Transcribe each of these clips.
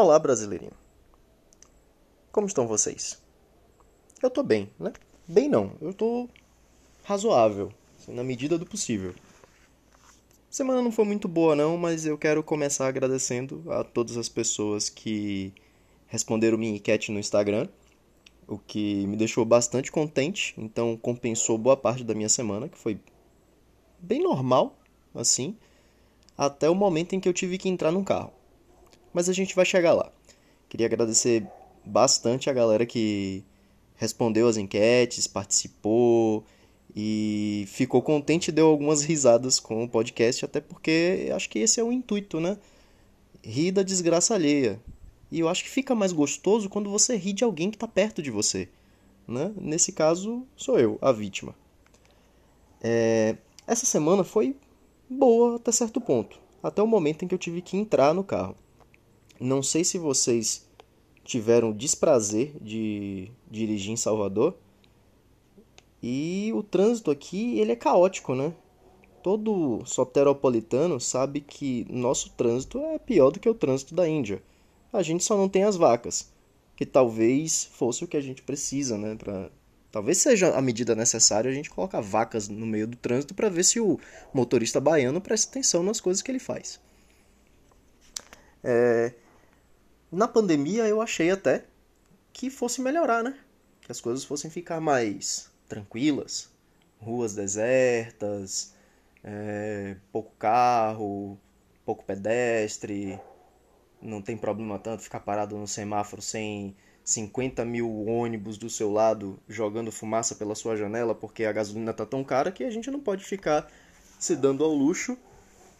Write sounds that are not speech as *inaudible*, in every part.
Olá, brasileirinho. Como estão vocês? Eu tô bem, né? Bem não, eu tô razoável, assim, na medida do possível. Semana não foi muito boa não, mas eu quero começar agradecendo a todas as pessoas que responderam minha enquete no Instagram, o que me deixou bastante contente, então compensou boa parte da minha semana, que foi bem normal, assim, até o momento em que eu tive que entrar num carro. Mas a gente vai chegar lá. Queria agradecer bastante a galera que respondeu as enquetes, participou e ficou contente e deu algumas risadas com o podcast, até porque acho que esse é o intuito, né? Rir da desgraça alheia. E eu acho que fica mais gostoso quando você ri de alguém que está perto de você. Né? Nesse caso, sou eu, a vítima. É... Essa semana foi boa até certo ponto, até o momento em que eu tive que entrar no carro. Não sei se vocês tiveram o desprazer de dirigir em Salvador. E o trânsito aqui, ele é caótico, né? Todo soteropolitano sabe que nosso trânsito é pior do que o trânsito da Índia. A gente só não tem as vacas, que talvez fosse o que a gente precisa, né, para Talvez seja a medida necessária a gente colocar vacas no meio do trânsito para ver se o motorista baiano presta atenção nas coisas que ele faz. É... Na pandemia eu achei até que fosse melhorar, né? Que as coisas fossem ficar mais tranquilas, ruas desertas, é... pouco carro, pouco pedestre, não tem problema tanto ficar parado no semáforo sem 50 mil ônibus do seu lado jogando fumaça pela sua janela porque a gasolina tá tão cara que a gente não pode ficar se dando ao luxo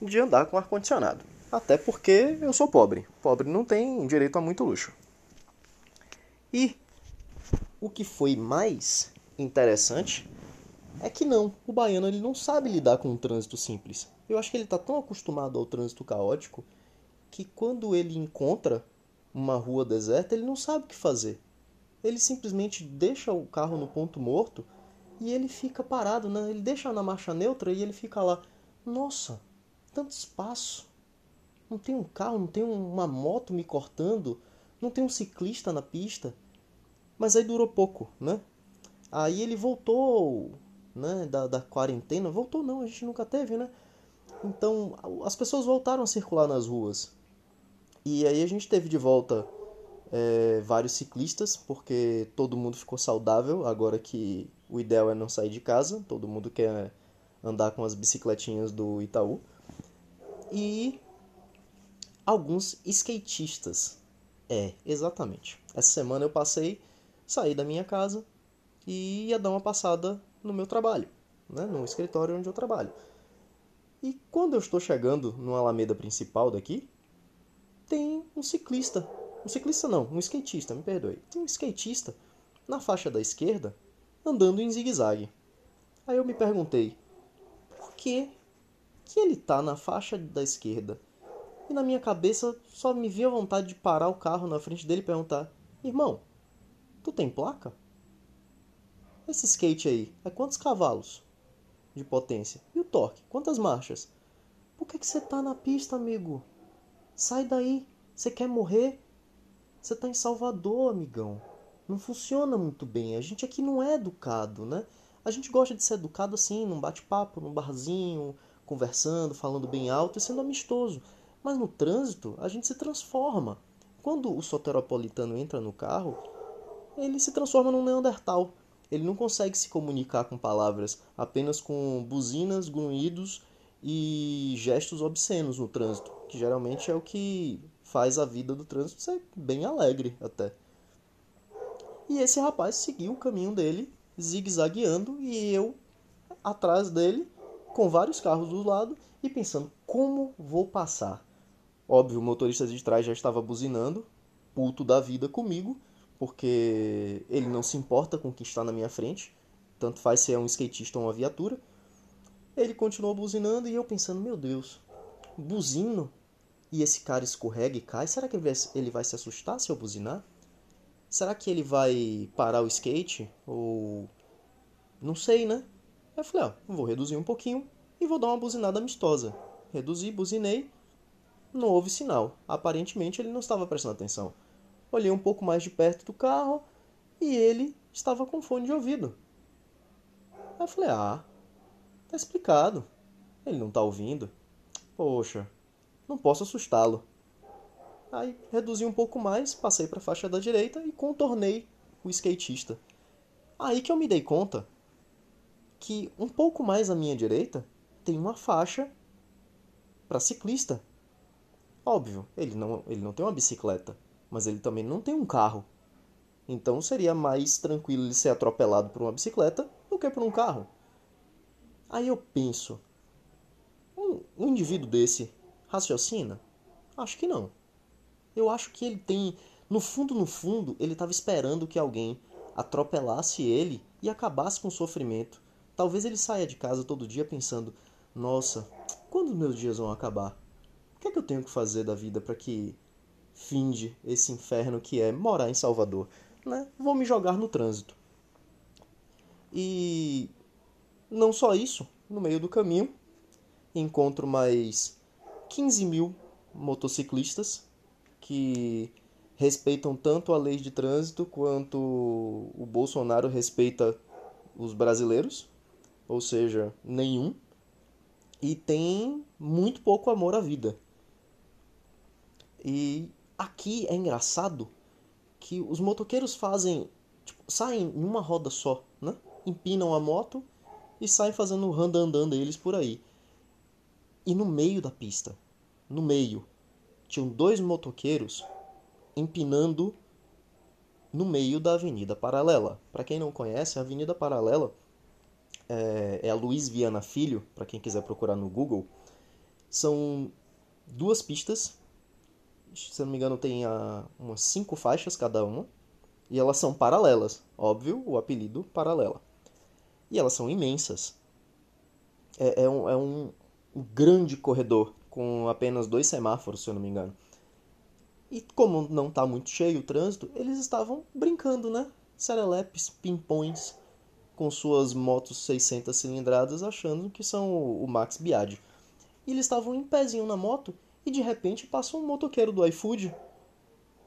de andar com ar-condicionado. Até porque eu sou pobre. Pobre não tem direito a muito luxo. E o que foi mais interessante é que não, o baiano ele não sabe lidar com um trânsito simples. Eu acho que ele está tão acostumado ao trânsito caótico que quando ele encontra uma rua deserta, ele não sabe o que fazer. Ele simplesmente deixa o carro no ponto morto e ele fica parado, né? Ele deixa na marcha neutra e ele fica lá. Nossa, tanto espaço. Não tem um carro, não tem uma moto me cortando, não tem um ciclista na pista. Mas aí durou pouco, né? Aí ele voltou, né, da, da quarentena. Voltou não, a gente nunca teve, né? Então as pessoas voltaram a circular nas ruas. E aí a gente teve de volta é, vários ciclistas, porque todo mundo ficou saudável, agora que o ideal é não sair de casa, todo mundo quer andar com as bicicletinhas do Itaú. E alguns skatistas. É, exatamente. Essa semana eu passei, saí da minha casa e ia dar uma passada no meu trabalho, né, no escritório onde eu trabalho. E quando eu estou chegando no Alameda principal daqui, tem um ciclista. Um ciclista não, um skatista, me perdoe. Tem um skatista na faixa da esquerda andando em zigue-zague. Aí eu me perguntei, por que que ele tá na faixa da esquerda? E na minha cabeça só me via vontade de parar o carro na frente dele e perguntar: "Irmão, tu tem placa?" Esse skate aí é quantos cavalos de potência? E o torque? Quantas marchas? Por que você tá na pista, amigo? Sai daí. Você quer morrer? Você tá em Salvador, amigão. Não funciona muito bem. A gente aqui não é educado, né? A gente gosta de ser educado assim, num bate-papo, num barzinho, conversando, falando bem alto e sendo amistoso. Mas no trânsito, a gente se transforma. Quando o soteropolitano entra no carro, ele se transforma num neandertal. Ele não consegue se comunicar com palavras, apenas com buzinas, grunhidos e gestos obscenos no trânsito que geralmente é o que faz a vida do trânsito ser bem alegre até. E esse rapaz seguiu o caminho dele, zigue-zagueando, e eu atrás dele, com vários carros do lado, e pensando, como vou passar? Óbvio, o motorista de trás já estava buzinando, puto da vida comigo, porque ele não se importa com quem está na minha frente, tanto faz se é um skatista ou uma viatura. Ele continuou buzinando e eu pensando, meu Deus, buzino e esse cara escorrega e cai, será que ele vai se assustar se eu buzinar? Será que ele vai parar o skate? Ou. Não sei, né? Eu falei, ó, vou reduzir um pouquinho e vou dar uma buzinada amistosa. Reduzi, buzinei. Não houve sinal. Aparentemente ele não estava prestando atenção. Olhei um pouco mais de perto do carro e ele estava com fone de ouvido. Aí eu falei: Ah, tá explicado. Ele não tá ouvindo. Poxa, não posso assustá-lo. Aí reduzi um pouco mais, passei para a faixa da direita e contornei o skatista. Aí que eu me dei conta que um pouco mais à minha direita tem uma faixa para ciclista. Óbvio, ele não, ele não tem uma bicicleta, mas ele também não tem um carro. Então seria mais tranquilo ele ser atropelado por uma bicicleta do que por um carro. Aí eu penso, um, um indivíduo desse raciocina? Acho que não. Eu acho que ele tem, no fundo, no fundo, ele estava esperando que alguém atropelasse ele e acabasse com o sofrimento. Talvez ele saia de casa todo dia pensando: nossa, quando meus dias vão acabar? O que é que eu tenho que fazer da vida para que finde esse inferno que é morar em Salvador? Né? Vou me jogar no trânsito. E não só isso, no meio do caminho encontro mais 15 mil motociclistas que respeitam tanto a lei de trânsito quanto o Bolsonaro respeita os brasileiros, ou seja, nenhum, e tem muito pouco amor à vida. E aqui é engraçado que os motoqueiros fazem, tipo, saem em uma roda só, né? Empinam a moto e saem fazendo randandã deles por aí. E no meio da pista, no meio, tinham dois motoqueiros empinando no meio da Avenida Paralela. Para quem não conhece, a Avenida Paralela é, é a Luiz Viana Filho, para quem quiser procurar no Google. São duas pistas, se não me engano tem a, umas cinco faixas cada uma, e elas são paralelas, óbvio, o apelido paralela. E elas são imensas. É, é, um, é um, um grande corredor com apenas dois semáforos, se eu não me engano. E como não está muito cheio o trânsito, eles estavam brincando, né? Serelepes, pimpões, com suas motos 600 cilindradas, achando que são o Max Biaggi. E eles estavam em pezinho na moto e de repente passa um motoqueiro do iFood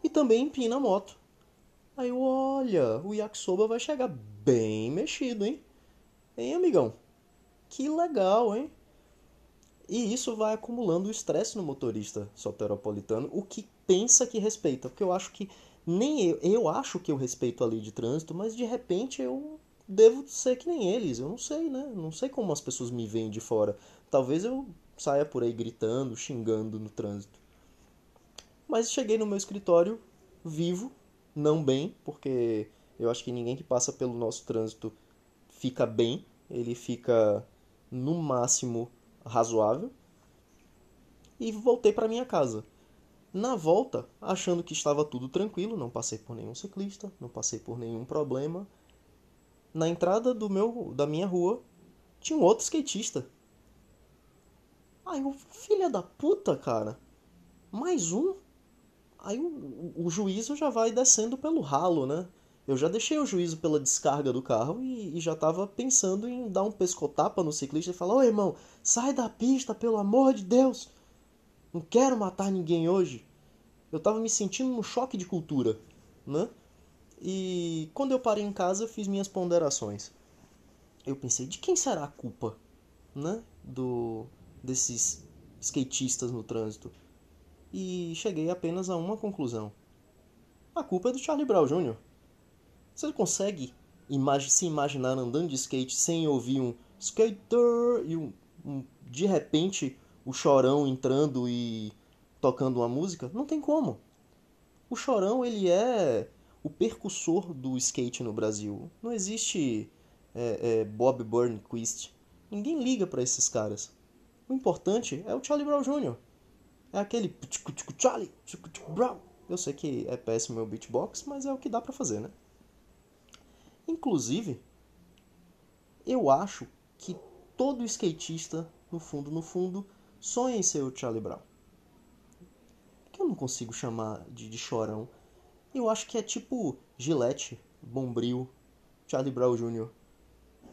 e também empina a moto. Aí eu, olha, o yakisoba vai chegar bem mexido, hein? Hein, amigão? Que legal, hein? E isso vai acumulando o estresse no motorista soteropolitano, o que pensa que respeita. Porque eu acho que nem eu, eu acho que eu respeito a lei de trânsito, mas de repente eu devo ser que nem eles. Eu não sei, né? Não sei como as pessoas me veem de fora. Talvez eu saia por aí gritando, xingando no trânsito. Mas cheguei no meu escritório vivo, não bem, porque eu acho que ninguém que passa pelo nosso trânsito fica bem. Ele fica no máximo razoável e voltei para minha casa. Na volta, achando que estava tudo tranquilo, não passei por nenhum ciclista, não passei por nenhum problema. Na entrada do meu da minha rua tinha um outro skatista. Aí o filha da puta, cara. Mais um? Aí o, o juízo já vai descendo pelo ralo, né? Eu já deixei o juízo pela descarga do carro e, e já estava pensando em dar um pescotapa no ciclista e falar: Ô irmão, sai da pista, pelo amor de Deus! Não quero matar ninguém hoje. Eu estava me sentindo num choque de cultura, né? E quando eu parei em casa, eu fiz minhas ponderações. Eu pensei: de quem será a culpa, né? Do, desses skatistas no trânsito. E cheguei apenas a uma conclusão: a culpa é do Charlie Brown Jr. Você consegue imag se imaginar andando de skate sem ouvir um skater e um, um, de repente o chorão entrando e tocando uma música? Não tem como. O chorão ele é o percussor do skate no Brasil. Não existe é, é, Bob Burnquist. Ninguém liga para esses caras. O importante é o Charlie Brown Jr. É aquele Charlie Brown. Eu sei que é péssimo meu beatbox, mas é o que dá para fazer, né? Inclusive, eu acho que todo skatista, no fundo, no fundo, sonha em ser o Charlie Brown. Que eu não consigo chamar de, de chorão. Eu acho que é tipo Gillette, Bombril, Charlie Brown Jr.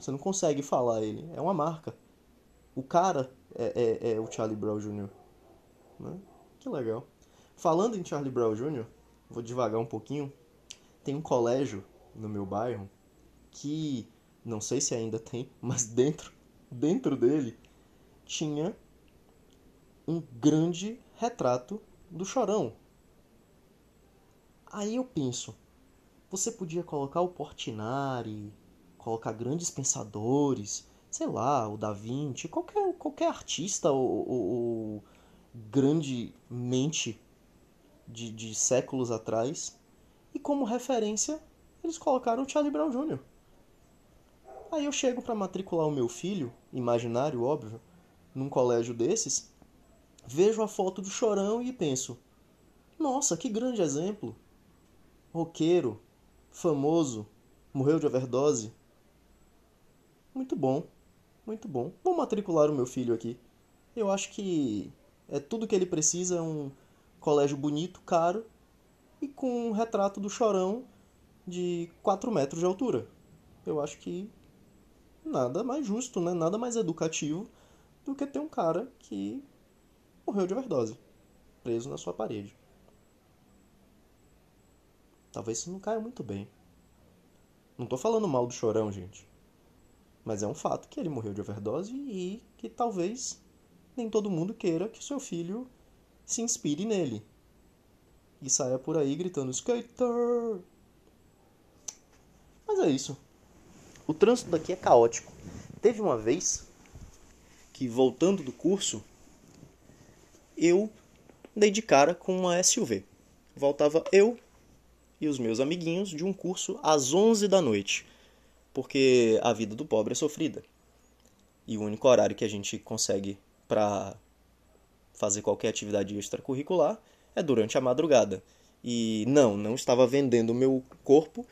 Você não consegue falar ele. É uma marca. O cara é, é, é o Charlie Brown Jr. Né? Que legal. Falando em Charlie Brown Jr., vou devagar um pouquinho. Tem um colégio no meu bairro que não sei se ainda tem, *laughs* mas dentro, dentro dele tinha um grande retrato do Chorão. Aí eu penso, você podia colocar o Portinari, colocar grandes pensadores, sei lá, o Da Vinci, qualquer, qualquer artista ou, ou, ou grande mente de, de séculos atrás, e como referência eles colocaram o Charlie Brown Jr. Aí eu chego para matricular o meu filho, imaginário, óbvio, num colégio desses, vejo a foto do Chorão e penso: nossa, que grande exemplo! Roqueiro, famoso, morreu de overdose. Muito bom, muito bom. Vou matricular o meu filho aqui. Eu acho que é tudo que ele precisa é um colégio bonito, caro e com um retrato do Chorão de 4 metros de altura. Eu acho que nada mais justo, né? nada mais educativo do que ter um cara que morreu de overdose, preso na sua parede. Talvez isso não caia muito bem. Não tô falando mal do chorão, gente. Mas é um fato que ele morreu de overdose e que talvez nem todo mundo queira que seu filho se inspire nele. E saia por aí gritando skater. Mas é isso. O trânsito daqui é caótico. Teve uma vez que, voltando do curso, eu dei de cara com uma SUV. Voltava eu e os meus amiguinhos de um curso às 11 da noite, porque a vida do pobre é sofrida. E o único horário que a gente consegue para fazer qualquer atividade extracurricular é durante a madrugada. E não, não estava vendendo o meu corpo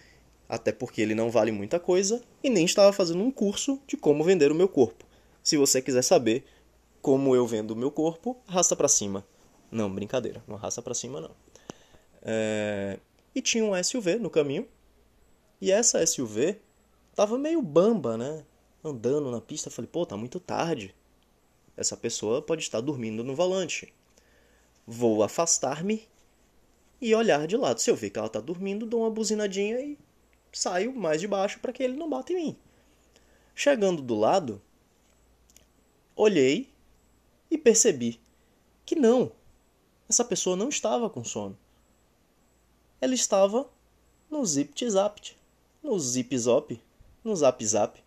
até porque ele não vale muita coisa, e nem estava fazendo um curso de como vender o meu corpo. Se você quiser saber como eu vendo o meu corpo, arrasta para cima. Não, brincadeira, não arrasta para cima não. É... E tinha um SUV no caminho, e essa SUV tava meio bamba, né? Andando na pista, falei, pô, tá muito tarde. Essa pessoa pode estar dormindo no volante. Vou afastar-me e olhar de lado. Se eu ver que ela tá dormindo, dou uma buzinadinha e saio mais de baixo para que ele não bata em mim. Chegando do lado, olhei e percebi que não, essa pessoa não estava com sono. Ela estava no zip zap, no zip zop, no zap zap,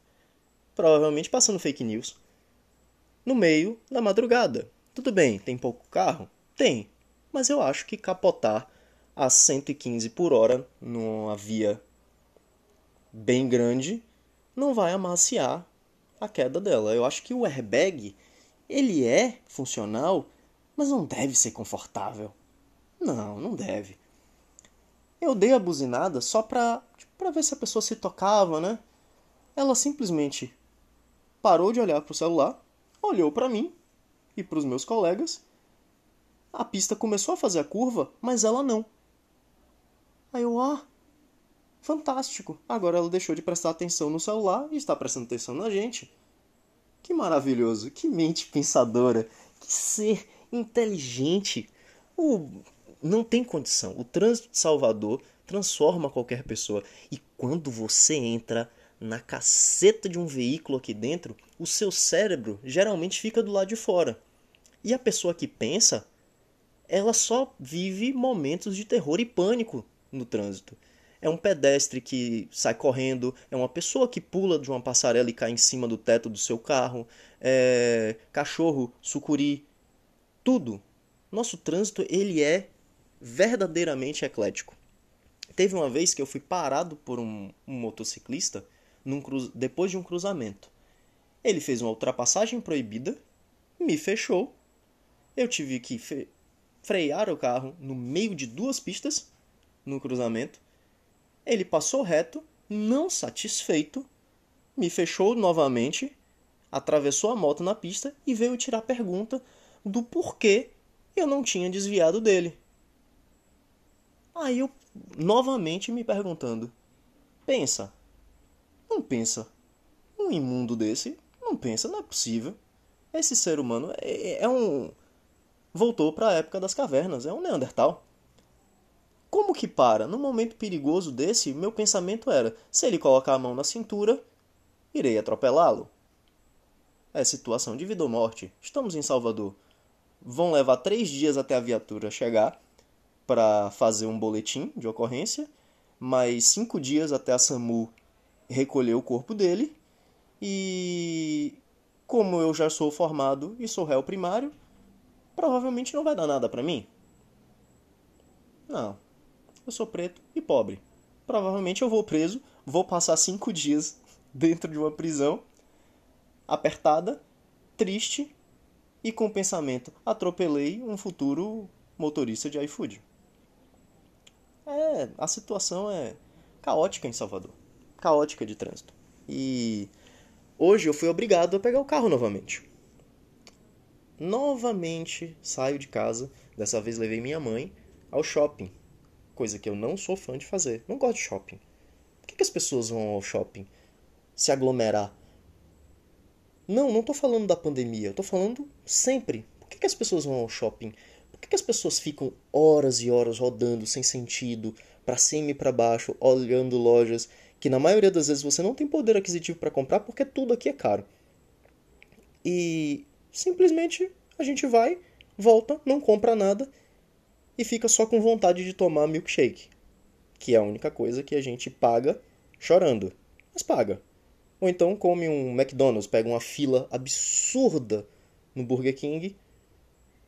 provavelmente passando fake news. No meio da madrugada. Tudo bem, tem pouco carro? Tem, mas eu acho que capotar a 115 por hora numa via bem grande não vai amaciar a queda dela. Eu acho que o airbag ele é funcional, mas não deve ser confortável. Não, não deve. Eu dei a buzinada só pra, tipo, pra ver se a pessoa se tocava, né? Ela simplesmente parou de olhar pro celular, olhou para mim e para os meus colegas. A pista começou a fazer a curva, mas ela não. Aí eu, ah, Fantástico! Agora ela deixou de prestar atenção no celular e está prestando atenção na gente. Que maravilhoso! Que mente pensadora! Que ser inteligente! O... Não tem condição. O trânsito de Salvador transforma qualquer pessoa. E quando você entra na caceta de um veículo aqui dentro, o seu cérebro geralmente fica do lado de fora. E a pessoa que pensa, ela só vive momentos de terror e pânico no trânsito é um pedestre que sai correndo, é uma pessoa que pula de uma passarela e cai em cima do teto do seu carro, é cachorro, sucuri, tudo. Nosso trânsito ele é verdadeiramente eclético. Teve uma vez que eu fui parado por um, um motociclista num cru... depois de um cruzamento. Ele fez uma ultrapassagem proibida, me fechou. Eu tive que fe... frear o carro no meio de duas pistas no cruzamento ele passou reto, não satisfeito, me fechou novamente, atravessou a moto na pista e veio tirar pergunta do porquê eu não tinha desviado dele. Aí eu novamente me perguntando: pensa, não pensa, um imundo desse não pensa, não é possível. Esse ser humano é, é um voltou para a época das cavernas, é um Neandertal. Como que para? Num momento perigoso desse, meu pensamento era: se ele colocar a mão na cintura, irei atropelá-lo. É situação de vida ou morte. Estamos em Salvador. Vão levar três dias até a viatura chegar para fazer um boletim de ocorrência, mais cinco dias até a SAMU recolher o corpo dele. E como eu já sou formado e sou réu primário, provavelmente não vai dar nada para mim. Não, eu sou preto e pobre. Provavelmente eu vou preso, vou passar cinco dias *laughs* dentro de uma prisão, apertada, triste e com o pensamento: atropelei um futuro motorista de iFood. É, a situação é caótica em Salvador caótica de trânsito. E hoje eu fui obrigado a pegar o carro novamente. Novamente saio de casa, dessa vez levei minha mãe ao shopping coisa que eu não sou fã de fazer. Não gosto de shopping. Por que, que as pessoas vão ao shopping se aglomerar? Não, não tô falando da pandemia. Eu tô falando sempre. Por que, que as pessoas vão ao shopping? Por que, que as pessoas ficam horas e horas rodando sem sentido, para cima e para baixo, olhando lojas que na maioria das vezes você não tem poder aquisitivo para comprar porque tudo aqui é caro. E simplesmente a gente vai, volta, não compra nada e fica só com vontade de tomar milkshake, que é a única coisa que a gente paga chorando, mas paga. Ou então come um McDonald's, pega uma fila absurda no Burger King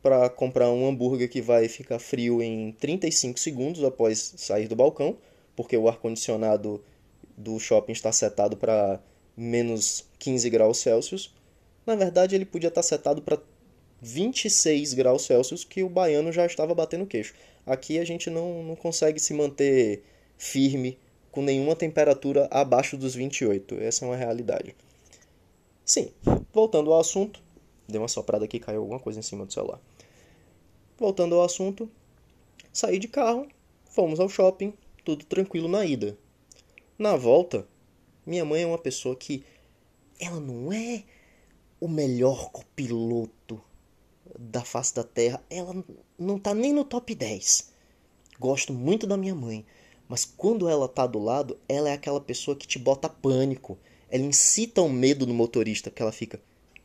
para comprar um hambúrguer que vai ficar frio em 35 segundos após sair do balcão, porque o ar-condicionado do shopping está setado para menos 15 graus Celsius. Na verdade, ele podia estar setado para 26 graus Celsius que o baiano já estava batendo queixo. Aqui a gente não, não consegue se manter firme com nenhuma temperatura abaixo dos 28. Essa é uma realidade. Sim, voltando ao assunto. Deu uma soprada aqui, caiu alguma coisa em cima do celular. Voltando ao assunto, saí de carro, fomos ao shopping, tudo tranquilo na ida. Na volta, minha mãe é uma pessoa que ela não é o melhor copiloto da face da terra, ela não tá nem no top 10. Gosto muito da minha mãe, mas quando ela tá do lado, ela é aquela pessoa que te bota pânico. Ela incita o medo no motorista, porque ela fica: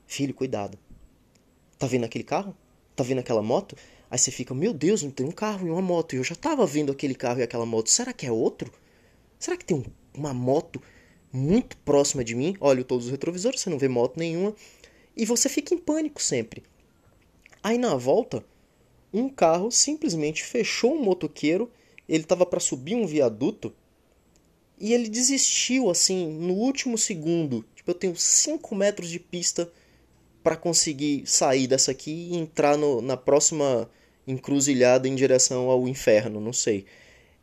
"Filho, cuidado. Tá vendo aquele carro? Tá vendo aquela moto?" Aí você fica: "Meu Deus, não tem um carro e uma moto. E eu já tava vendo aquele carro e aquela moto. Será que é outro? Será que tem um, uma moto muito próxima de mim? Olha todos os retrovisores, você não vê moto nenhuma." E você fica em pânico sempre. Aí na volta, um carro simplesmente fechou um motoqueiro, ele estava para subir um viaduto e ele desistiu assim no último segundo. Tipo, eu tenho 5 metros de pista para conseguir sair dessa aqui e entrar no, na próxima encruzilhada em direção ao inferno, não sei.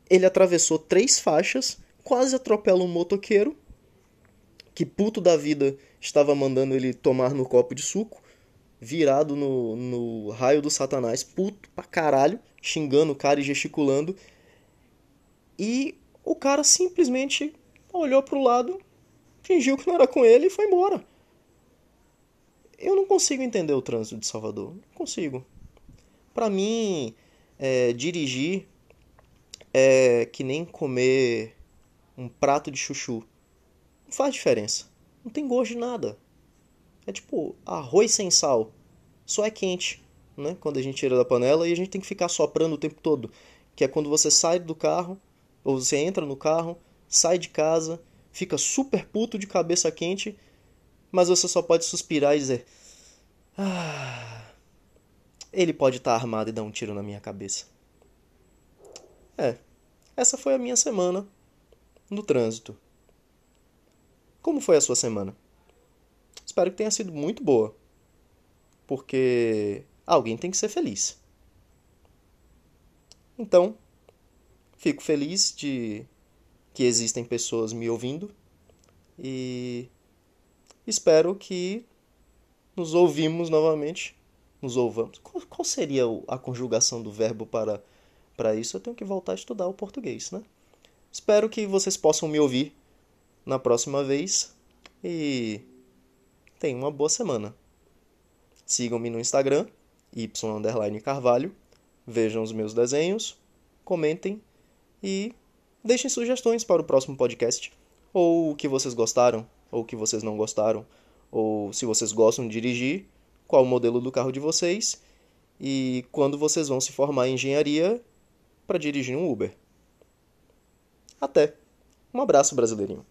Ele atravessou três faixas, quase atropela um motoqueiro, que puto da vida estava mandando ele tomar no copo de suco virado no, no raio do satanás, puto pra caralho, xingando o cara e gesticulando. E o cara simplesmente olhou pro lado, fingiu que não era com ele e foi embora. Eu não consigo entender o trânsito de Salvador. Não consigo. Para mim, é, dirigir é que nem comer um prato de chuchu. Não faz diferença. Não tem gosto de nada. É tipo arroz sem sal. Só é quente, né? Quando a gente tira da panela e a gente tem que ficar soprando o tempo todo. Que é quando você sai do carro, ou você entra no carro, sai de casa, fica super puto de cabeça quente, mas você só pode suspirar e dizer: Ah, ele pode estar tá armado e dar um tiro na minha cabeça. É, essa foi a minha semana no trânsito. Como foi a sua semana? Espero que tenha sido muito boa. Porque alguém tem que ser feliz. Então, fico feliz de que existem pessoas me ouvindo e espero que nos ouvimos novamente. Nos ouvamos. Qual, seria a conjugação do verbo para, para isso? Eu tenho que voltar a estudar o português, né? Espero que vocês possam me ouvir na próxima vez e Tenha uma boa semana. Sigam-me no Instagram y carvalho. Vejam os meus desenhos, comentem e deixem sugestões para o próximo podcast. Ou o que vocês gostaram, ou o que vocês não gostaram, ou se vocês gostam de dirigir, qual o modelo do carro de vocês e quando vocês vão se formar em engenharia para dirigir um Uber. Até! Um abraço, brasileirinho!